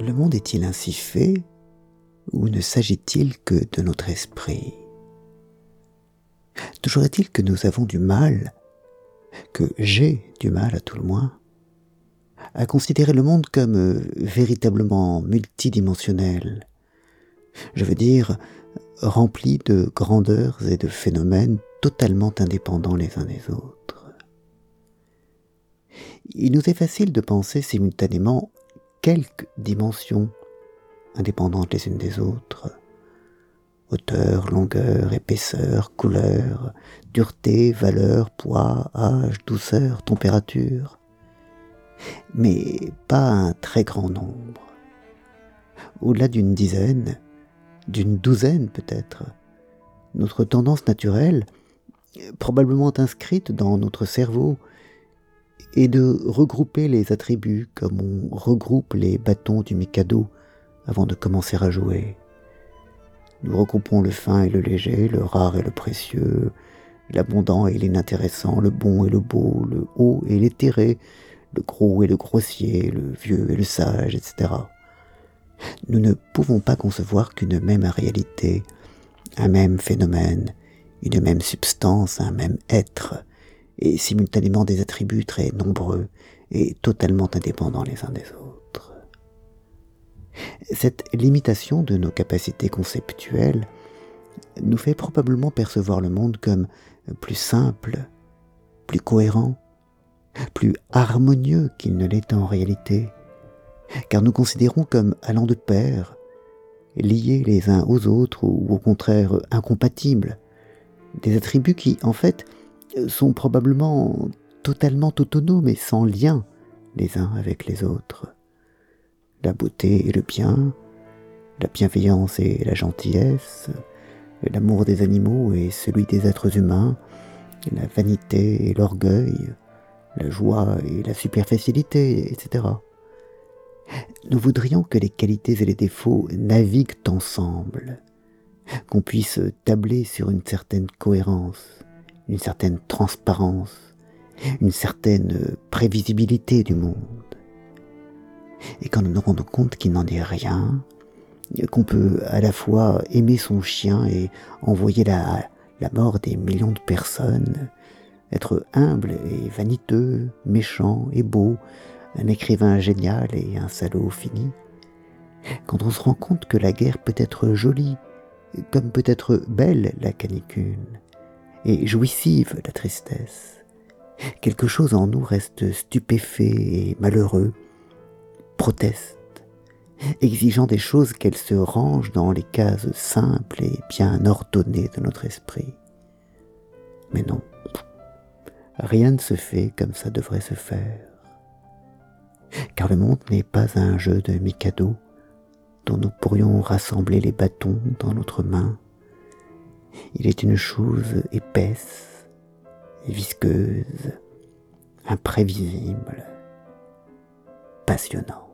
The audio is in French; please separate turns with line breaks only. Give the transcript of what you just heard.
Le monde est-il ainsi fait ou ne s'agit-il que de notre esprit? Toujours est-il que nous avons du mal, que j'ai du mal à tout le moins, à considérer le monde comme euh, véritablement multidimensionnel. Je veux dire, rempli de grandeurs et de phénomènes totalement indépendants les uns des autres. Il nous est facile de penser simultanément quelques dimensions indépendantes les unes des autres, hauteur, longueur, épaisseur, couleur, dureté, valeur, poids, âge, douceur, température, mais pas un très grand nombre. Au-delà d'une dizaine, d'une douzaine peut-être, notre tendance naturelle, probablement inscrite dans notre cerveau, est de regrouper les attributs comme on regroupe les bâtons du Mikado avant de commencer à jouer. Nous regroupons le fin et le léger, le rare et le précieux, l'abondant et l'inintéressant, le bon et le beau, le haut et l'éthéré, le gros et le grossier, le vieux et le sage, etc. Nous ne pouvons pas concevoir qu'une même réalité, un même phénomène, une même substance, un même être, et simultanément des attributs très nombreux et totalement indépendants les uns des autres. Cette limitation de nos capacités conceptuelles nous fait probablement percevoir le monde comme plus simple, plus cohérent, plus harmonieux qu'il ne l'est en réalité, car nous considérons comme allant de pair, liés les uns aux autres ou au contraire incompatibles, des attributs qui, en fait, sont probablement totalement autonomes et sans lien les uns avec les autres. La beauté et le bien, la bienveillance et la gentillesse, l'amour des animaux et celui des êtres humains, la vanité et l'orgueil, la joie et la superficialité, etc. Nous voudrions que les qualités et les défauts naviguent ensemble, qu'on puisse tabler sur une certaine cohérence, une certaine transparence, une certaine prévisibilité du monde. Et quand nous nous rendons compte qu'il n'en est rien, qu'on peut à la fois aimer son chien et envoyer la, la mort des millions de personnes, être humble et vaniteux, méchant et beau, un écrivain génial et un salaud fini. Quand on se rend compte que la guerre peut être jolie, comme peut être belle la canicule, et jouissive la tristesse, quelque chose en nous reste stupéfait et malheureux, proteste, exigeant des choses qu'elles se rangent dans les cases simples et bien ordonnées de notre esprit. Mais non, rien ne se fait comme ça devrait se faire. Car le monde n'est pas un jeu de Mikado dont nous pourrions rassembler les bâtons dans notre main. Il est une chose épaisse, visqueuse, imprévisible, passionnante.